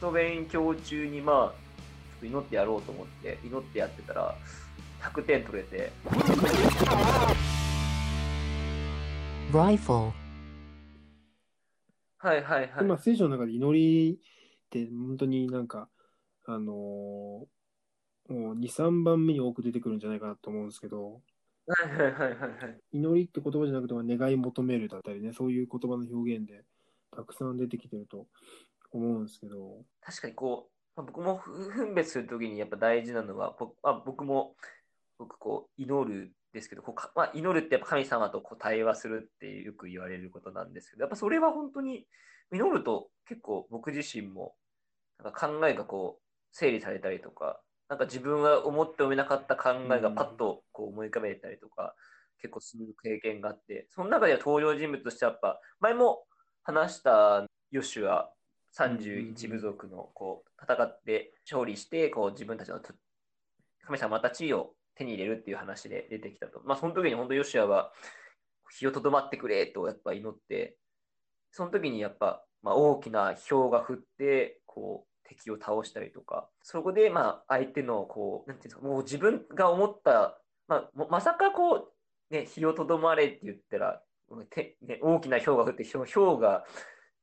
ト勉強中にまあ、祈ってやろうと思って、祈ってやってたら、100点取れて、Rifle. はいはいはい。まあ、聖書の中で祈りって本当になんか、あのーもう2、3番目に多く出てくるんじゃないかなと思うんですけど、はいはいはいはいはい。祈りって言葉じゃなくて、まあ願い求めるだったりね、そういう言葉の表現でたくさん出てきてると思うんですけど、確かにこう、まあ、僕もふ分別するときにやっぱ大事なのは、僕,、まあ、僕も、僕こう、祈るですけど、こうかまあ、祈るってやっぱ神様とこう対話するってよく言われることなんですけど、やっぱそれは本当に、祈ると結構僕自身も、なんか考えがこう、整理されたりとか、なんか自分が思ってもみなかった考えがパッとこう思い浮かべたりとか、結構する経験があって、その中では登場人物としてやっぱ、前も話したヨシュア31部族のこう戦って勝利して、こう自分たちのと神様また地位を手に入れるっていう話で出てきたと。まあその時に本当ヨシュアは日をとどまってくれとやっぱ祈って、その時にやっぱ、まあ、大きな氷が降って、こう敵を倒したりとか、そこでまあ相手のこう、なんていうんですか、もう自分が思った、まあもまさかこう、ね、日をとどまれって言ったら、てね、大きな氷が降って、氷氷が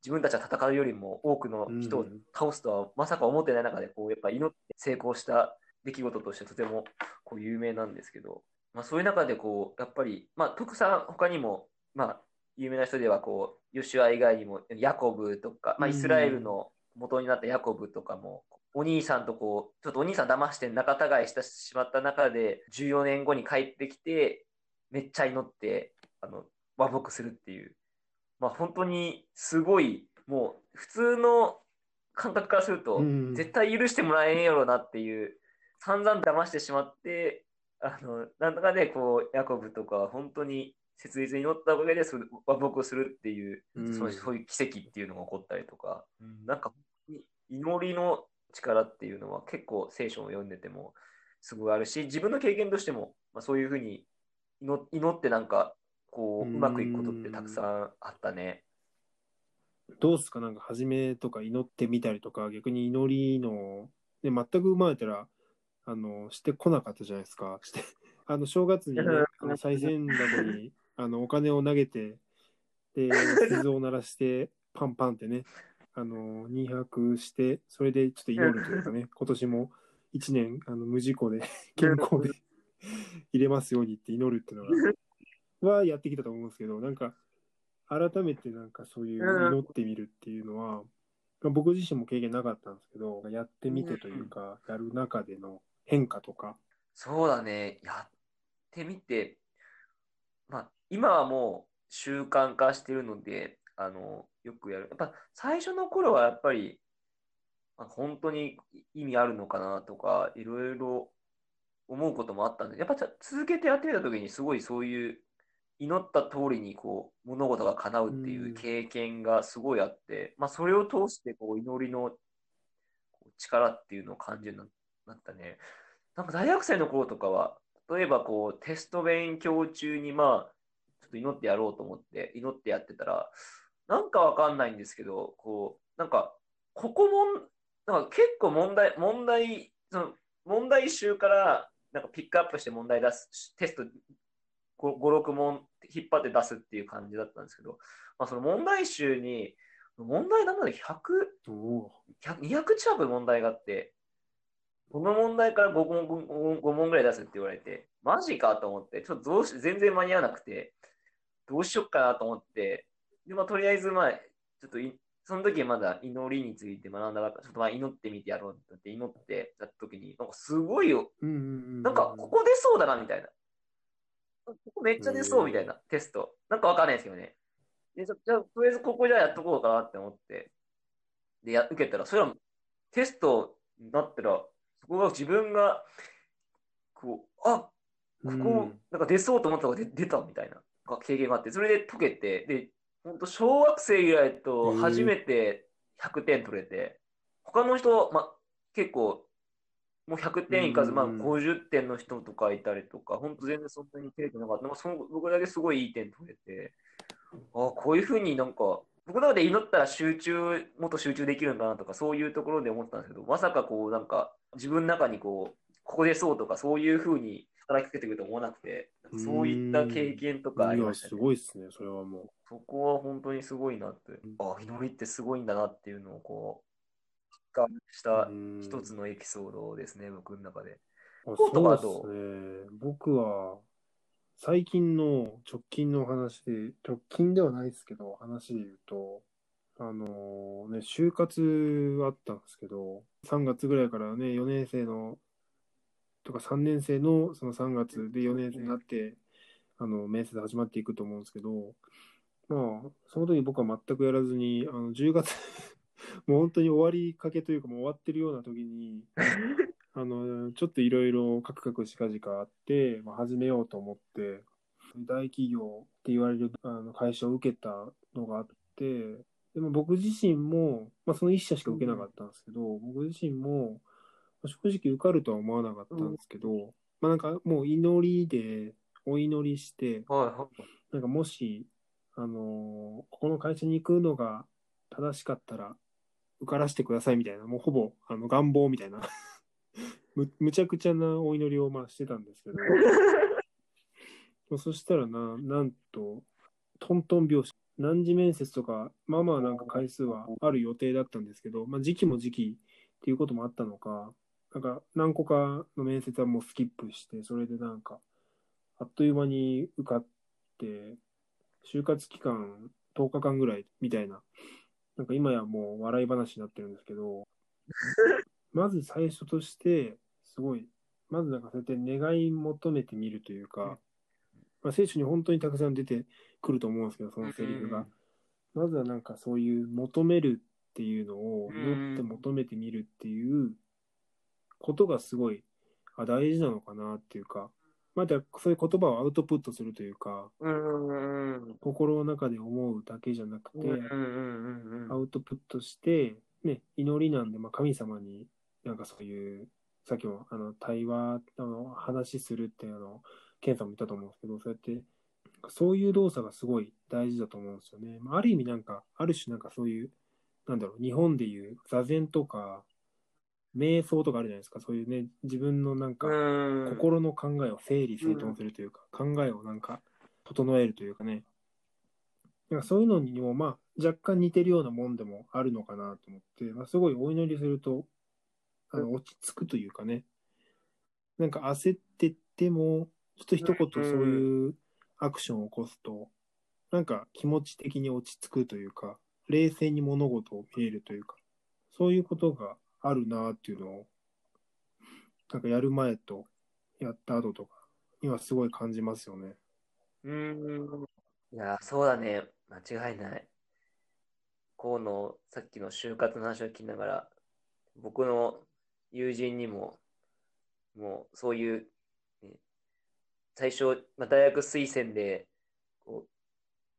自分たちが戦うよりも多くの人を倒すとはまさか思ってない中で、こう、やっぱ祈って成功した出来事としてとてもこう有名なんですけど、まあそういう中でこう、やっぱり、まあ徳さん他にも、まあ有名な人ではこう、ヨシュア以外にもヤコブとか、まあイスラエルの元になったヤコブとかも、お兄さんとこう、ちょっとお兄さん騙して仲違いしてしまった中で、14年後に帰ってきて、めっちゃ祈って、あの、和睦するっていう。まあ本当にすごい、もう普通の感覚からすると、うん。絶対許してもらえんやろなっていう、散々騙してしまって、あの、なんとかね、こう、ヤコブとかは本当に切実に祈ったおかげでそれ和睦するっていう、うん。そうそういう奇跡っていうのが起こったりとか、うん。なんか祈りの力っていうのは結構聖書を読んでてもすごいあるし、自分の経験としても、まあ、そういうふうに祈祈ってなんか、こう、うまくいくことってたくさんあったね。どうですか？なんか初めとか祈ってみたりとか、逆に祈りの、ね、全く生まれたら、あの、してこなかったじゃないですか。して、あの、正月にね、あの、賽銭箱に、あの、お金を投げて、で、鈴を鳴らして、パンパンってね、あの、2泊して、それでちょっと祈るというかね、今年も1年、あの、無事故で、健康で 入れますようにって祈るっていうのが、はやってきたと思うんですけど、なんか、改めてなんかそういう祈ってみるっていうのは、まあ僕自身も経験なかったんですけど、やってみてというか、やる中での変化とか、そうだね、やってみて、まあ、今はもう習慣化してるので、あの、よくやる。やっぱ最初の頃はやっぱり、まあ、本当に意味あるのかなとか、いろいろ思うこともあったんで、やっぱ続けてやってみたときにすごいそういう祈った通りにこう物事が叶うっていう経験がすごいあって、まあそれを通してこう祈りの力っていうのを感じるようになったね。なんか大学生の頃とかは、例えばこうテスト勉強中にまあ、ちょっと祈ってやろうと思って祈ってやってたら、なんかわかんないんですけど、こう、なんか、ここもん、なんか結構問題、問題、その問題集からなんかピックアップして問題出す、テスト5、6問引っ張って出すっていう感じだったんですけど、まあその問題集に、問題なんだろう、100、お100 200近く問題があって、この問題から5問 ,5 問ぐらい出すって言われて、マジかと思って、ちょっとどうし全然間に合わなくて、どうしよっかなと思って、で、まあ、とりあえず、まあ、ちょっとい、その時まだ祈りについて学んだから、ちょっとまあ祈ってみてやろうって祈ってやった時に、なんかすごいよ、なんかここ出そうだな、みたいな。めっちゃ出そう、みたいな、テスト。なんかわかんないですけどね。で、じゃあとりあえずここじゃあやっとこうかなって思って、で、や、受けたら、それはテストになったら、そこが自分が、こう、あ、ここ、うんなんか出そうと思ったのが出出たみたいな経験があって、それで解けて、で、本当小学生以来と初めて100点取れて、他の人、ま、結構、もう100点いかず、まあうん50点の人とかいたりとか、本当全然そんなに切れてなかった。まあ、その僕だけすごいいい点取れて、あこういうふうになんか僕の中で祈ったら集中、もっと集中できるんかなとか、そういうところで思ったんですけど、まさかこう、なんか、自分の中にこう、ここでそうとか、そういうふうに働きかけてくると思わなくて、そういった経験とかありましたいや、ね。すごいですね、それはもそこは本当にすごいなって。ん、あ、祈りってすごいんだなっていうのをこう、実感しう。たうん一つのエピソードですね、僕の中で。あコートはどそうですね。僕は、最近の直近の話で、直近ではないですけど、話で言うと、あのね、就活あったんですけど、3月ぐらいからね、4年生の、とか3年生のその3月で4年生になって、あの、面接始まっていくと思うんですけど、まあ、その時僕は全くやらずに、あの、10月、もう本当に終わりかけというか、もう終わってるような時に、あの、ちょっといろいろカクカクしかじかあって、まあ、始めようと思って、大企業って言われるあの会社を受けたのがあって、でも僕自身も、まあ、その一社しか受けなかったんですけど、僕自身も、まあ正直受かるとは思わなかったんですけど、まあなんかもう祈りで、お祈りして、はいはい。なんかもし、あのーここの会社に行くのが正しかったら、受からせてくださいみたいな、もうほぼ、あの、願望みたいな、む、むちゃくちゃなお祈りをまあしてたんですけど、そしたらな、なんと、トントン拍子、何時面接とか、まあまあなんか回数はある予定だったんですけど、まあ時期も時期っていうこともあったのか、なんか何個かの面接はもうスキップして、それでなんか、あっという間に受かって、就活期間10日間ぐらいみたいな、なんか今やもう笑い話になってるんですけど、まず最初として、すごい、まずなんかそうやって願い求めてみるというか、まあ、聖書に本当にたくさん出てくると思うんですけど、そのセリフが。まずはなんかそういう求めるっていうのを祈って求めてみるっていうことがすごいあ大事なのかなっていうか、またそういう言葉をアウトプットするというか、うんうんうん。心の中で思うだけじゃなくて、アウトプットして、ね、祈りなんで、まあ、神様になんかそういう、さっきもあの対話、あの話するってあの、ケンさんも言ったと思うんですけど、そうやって、そういう動作がすごい大事だと思うんですよね。まあ、ある意味なんか、ある種なんかそういう、なんだろう、日本でいう座禅とか、瞑想とかあるじゃないですか。そういうね、自分のなんか、うん。心の考えを整理整頓するというか、考えをなんか整えるというかね。なんかそういうのにも、まあ、若干似てるようなもんでもあるのかなと思って、まあ、すごいお祈りすると、あの、落ち着くというかね。なんか焦ってっても、ちょっと一言そういうアクションを起こすと、なんか気持ち的に落ち着くというか、冷静に物事を見れるというか、そういうことがあるなっていうのを、なんかやる前とやった後とかにはすごい感じますよね。うん。いや、そうだね。間違いない。河野、さっきの就活の話を聞きながら、僕の友人にも、もうそういう、ね、最初、まあ、大学推薦で、こ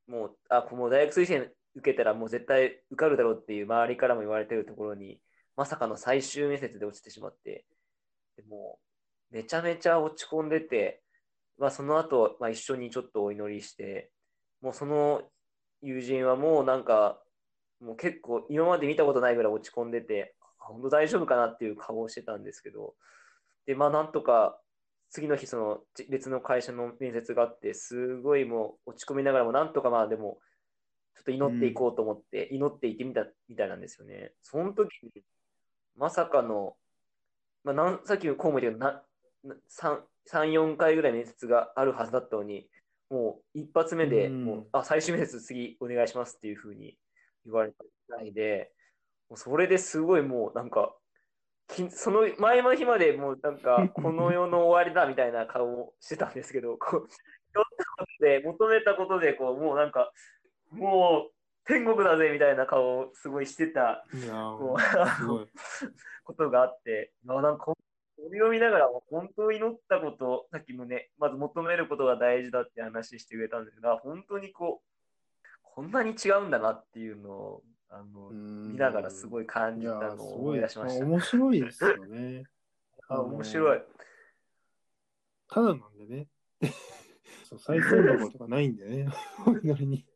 う、もう、あ、もう大学推薦受けたらもう絶対受かるだろうっていう周りからも言われてるところに、まさかの最終面接で落ちてしまって、でも、めちゃめちゃ落ち込んでて、まあ、その後、まあ、一緒にちょっとお祈りして、もうその友人はもうなんか、もう結構今まで見たことないぐらい落ち込んでて、本当大丈夫かなっていう顔をしてたんですけど、で、まあなんとか、次の日その別の会社の面接があって、すごいもう落ち込みながらもなんとかまあでも、ちょっと祈っていこうと思って、祈っていってみたみたいなんですよね。その時に、まさかの、まあ、なんさっきのコウも言ったけどなな3、3、4回ぐらい面接があるはずだったのに、もう一発目で、うん。もう、あ、最終面接次お願いしますっていうふうに言われたぐらいで、もうそれですごいもうなんか、きその前の日までもうなんか、この世の終わりだみたいな顔をしてたんですけど、こう、祈ったことで、求めたことで、こう、もうなんか、もう天国だぜみたいな顔をすごいしてた ことがあって、あなんかこれを見ながら、本当に祈ったこと、さっきもね、まず求めることが大事だって話してくれたんですが、本当にこう、こんなに違うんだなっていうのを、あの、見ながらすいごい感じたのを。思い出しました。面白いですよね。あ面白い。ただなんでね。そう、再生箱とかないんでね。お祈りに。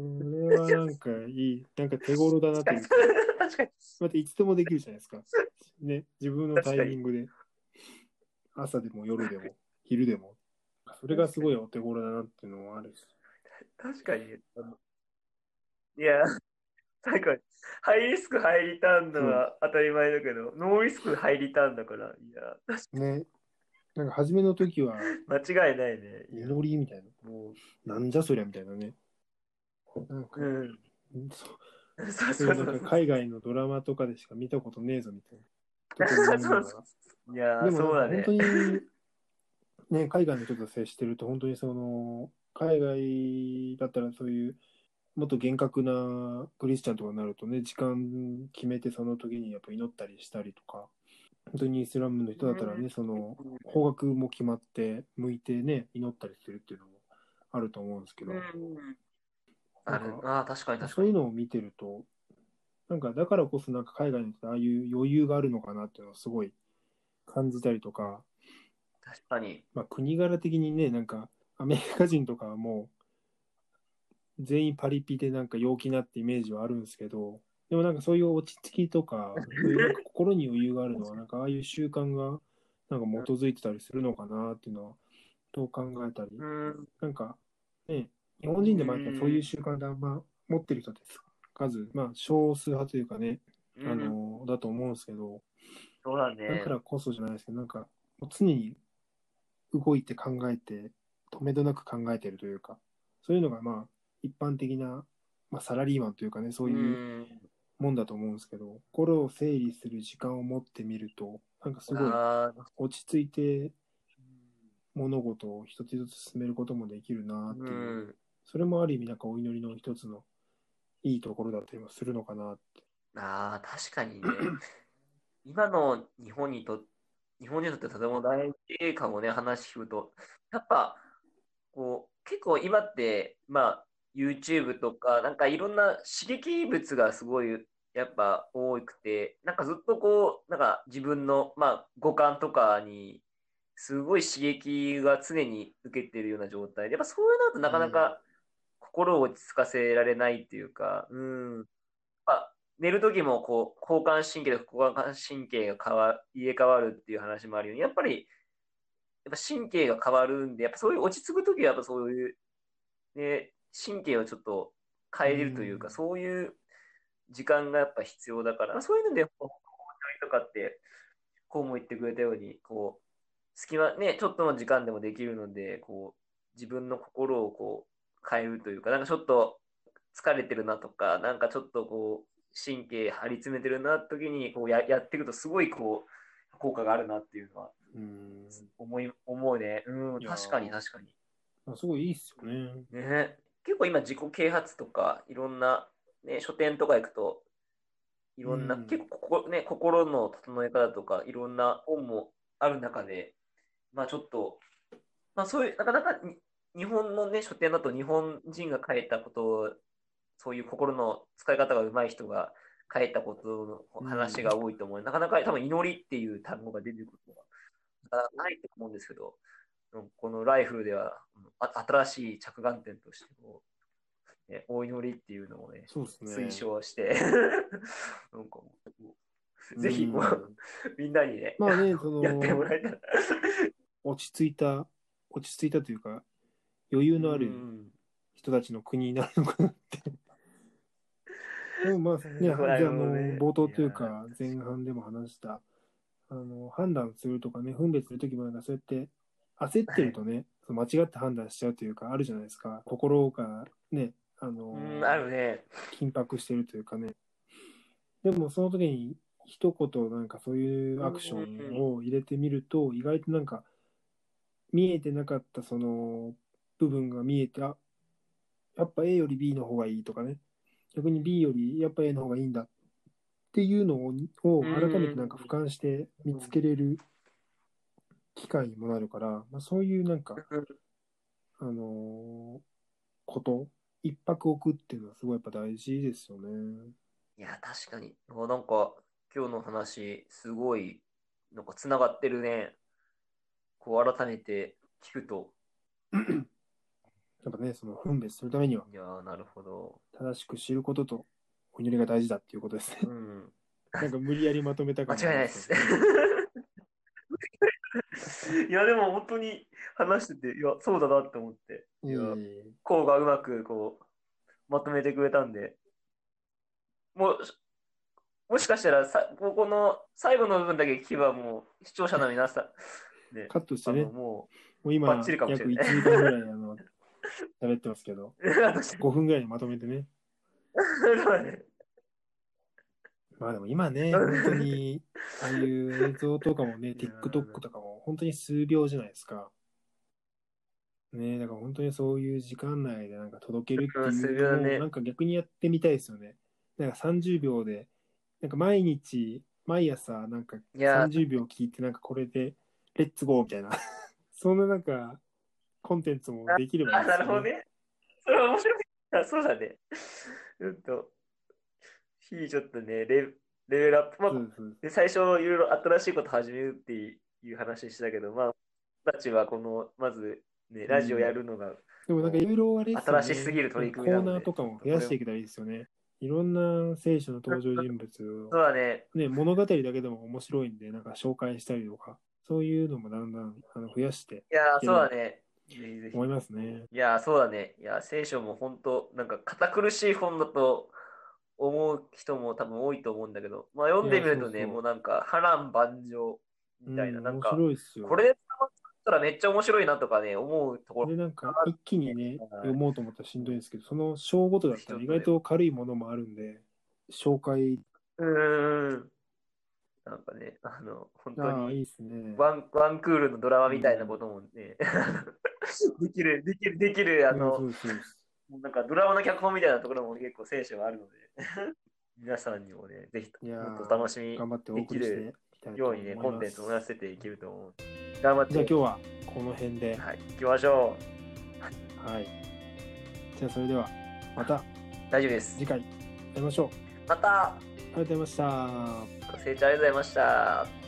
これはなんかいい、なんか手頃だなっていう。確かに。またいつでもできるじゃないですか。ね、自分のタイミングで。朝でも夜でも、昼でも。それがすごいお手頃だなっていうのもあるし。確かに。いや、確かに。ハイリスク、ハイリターンのは当たり前だけど、ノーリスク、ハイリターンだから、いや、確かね。なんか初めの時は、に 間違いないね。祈りみたいな。もなんじゃそりゃみたいなね。なんか、う、うん。そう海外のドラマとかでしか見たことねえぞみたいな。そうそういやー、でもそうだね本。当に、ね、海外の人と接してると、本当にその、海外だったらそういう、もっと厳格なクリスチャンとかになるとね、時間決めてその時にやっぱ祈ったりしたりとか、本当にイスラムの人だったらね、その、方角も決まって、向いてね、祈ったりするっていうのもあると思うんですけど、うんあるあー確かに確かに。そういうのを見てると、なんかだからこそなんか海外の人ああいう余裕があるのかなっていうのをすごい感じたりとか、確かに。まあ、国柄的にね、なんか、アメリカ人とかはもう、全員パリピでなんか陽気なってイメージはあるんですけど、でもなんかそういう落ち着きとか、そういうなんか心に余裕があるのは、なんかああいう習慣がなんか基づいてたりするのかなっていうのは、どう考えたり、うん。なんかね、日本人でもやっぱそういう習慣であんま持ってる人って数、まあ少数派というかね、あうん。の、だと思うんですけど、そうだね。だからこそじゃないですけど、なんか、常に動いて考えて、止めどなく考えてるというか、そういうのがまあ、一般的な、まあ、サラリーマンというかね、そういうもんだと思うんですけど、心を整理する時間を持ってみると、なんかすごい落ち着いて物事を一つ一つ進めることもできるなっていう、うん。それもある意味なんかお祈りの一つのいいところだったりもするのかなって。ああ、確かにね。今の日本にと、日本人にとってとても大事かもね、話聞くと。やっぱ、こう、結構今って、まあ、YouTube とか、なんかいろんな刺激物がすごい、やっぱ多くて、なんかずっとこう、なんか自分の、まあ、五感とかに、すごい刺激が常に受けてるような状態で、やっぱそういうのだとなかなか心を落ち着かせられないっていうか、うん。まあ、寝る時もこう交感神経と交感神経が変わ入れ替わるっていう話もあるように、やっぱりやっぱ神経が変わるんで、やっぱそういう落ち着く時はやっぱそういう、ね、神経をちょっと変えれるというか、うん。そういう時間がやっぱ必要だから、そういうので、こうとかって、こうも言ってくれたように、こう、隙間、ね、ちょっとの時間でもできるので、こう、自分の心をこう変えるというか、なんかちょっと疲れてるなとか、なんかちょっとこう、神経張り詰めてるな時にこうややっていくと、すごいこう、効果があるなっていうのはうん。思い、思うね。うん、確かに確かに。まあ、すごいいいっすよね。ね、結構今自己啓発とか、いろんな、ね、書店とか行くと、いろんな、うん結構ここ、ね、心の整え方とか、いろんな本もある中で、まあちょっと、まあそういう、なかなかに日本のね、書店だと日本人が書いたことを、そういう心の使い方が上手い人が書いたことの話が多いと思う。なかなか多分祈りっていう単語が出てくるのがなかないと思うんですけど、うんこのライフでは新しい着眼点としてこう、ね、お祈りっていうのをね、ね。推奨して、なんかもうぜひこう、みんなにね、まあね、その、やってもらえたら。落ち着いた、落ち着いたというか、余裕のあるうん人たちの国になるのかなって。でもまあね、じゃあの冒頭というか、前半でも話した、あの判断するとかね、分別するときもなんかそうやって焦ってるとね、その間違って判断しちゃうというか、あるじゃないですか。心がね、あの、うん、あるね。緊迫してるというかね。でもその時に一言なんかそういうアクションを入れてみると、意外となんか見えてなかったその部分が見えて、あ、やっぱ A より B の方がいいとかね。逆に B よりやっぱ A の方がいいんだっていうのをを改めてなんか俯瞰して見つけれる機会にもなるから、まあ、そういうなんか、あのーこと、一泊置くっていうのはすごいやっぱ大事ですよね。いや、確かに。あなんか、今日の話、すごい、なんか、つながってるね。こう、改めて聞くと。やっぱね、その分別するためには、いやー、なるほど。正しく知ることとお祈りが大事だっていうことですね。うん。なんか無理やりまとめた間感違いないです。いや、でも本当に話してて、いや、そうだなって思って、いやいやいやこうがうまくこう、まとめてくれたんで、もう、もしかしたらさ、ここの最後の部分だけ聞けば、もう視聴者の皆さん、ね、カットしてね、あのももう今、約バッチリかもしれ1ない時間ぐらいあの喋ってますけど、う、私5分ぐらいにまとめてね。まあでも今ね、本当に、ああいう映像とかもね、TikTok とかも本当に数秒じゃないですか。ねだから本当にそういう時間内でなんか届けるっていうのをなんか逆にやってみたいですよね。なんか30秒で、なんか毎日、毎朝なんかいや30秒聞いてなんかこれで、レッツゴーみたいな。そんななんか、コンテンツもできればいいあ、ですよなるほどね。それは面白い。あ、そうだね。うんと、日ちょっとね、レレベルアップ。まあそうそうで最初、いろいろ新しいこと始めるっていう話したけど、まあ、僕たちはこの、まず、ね、ラジオやるのが、でもなんかいろいろあれですよね新しすぎる取り組みコなのでーナーとかも増やしていけたらいいですよね。いろんな聖書の登場人物そうを、だね、ね、物語だけでも面白いんで、なんか紹介したりとか、そういうのもだんだんあの増やしていやー、そうだね。ぜひぜひ思いますね。いやー、そうだね。いや、聖書も本当、なんか堅苦しい本だと思う人も多分多いと思うんだけど、まあ読んでみるとね、そうそうもうなんか波乱万丈みたいな、うんなんか、面白いですよ。これで捕まったらめっちゃ面白いなとかね、思うところ。で、なんか一気にね、はい読もうと思ったらしんどいんですけど、その章ごとだったら意外と軽いものもあるんで、紹介、うーん。なんかね、あの、本当ああ、いいね。ワン、ワンクールのドラマみたいなこともね、できる、できる、できる、あうんの、そうそうですもうなんかドラマの脚本みたいなところも結構聖書があるので、皆さんにもね、ぜひもっと楽しみ頑張ってお送りしていきたいと思いようにね、コン。テンツを増やせていけると思う。頑張って、じゃあ今日はこの辺で、はい、行きましょはい。じゃあそれでは、またう。大丈夫です次。回会いましょう。また、ありがとうございました。ご清聴ありがとうございました。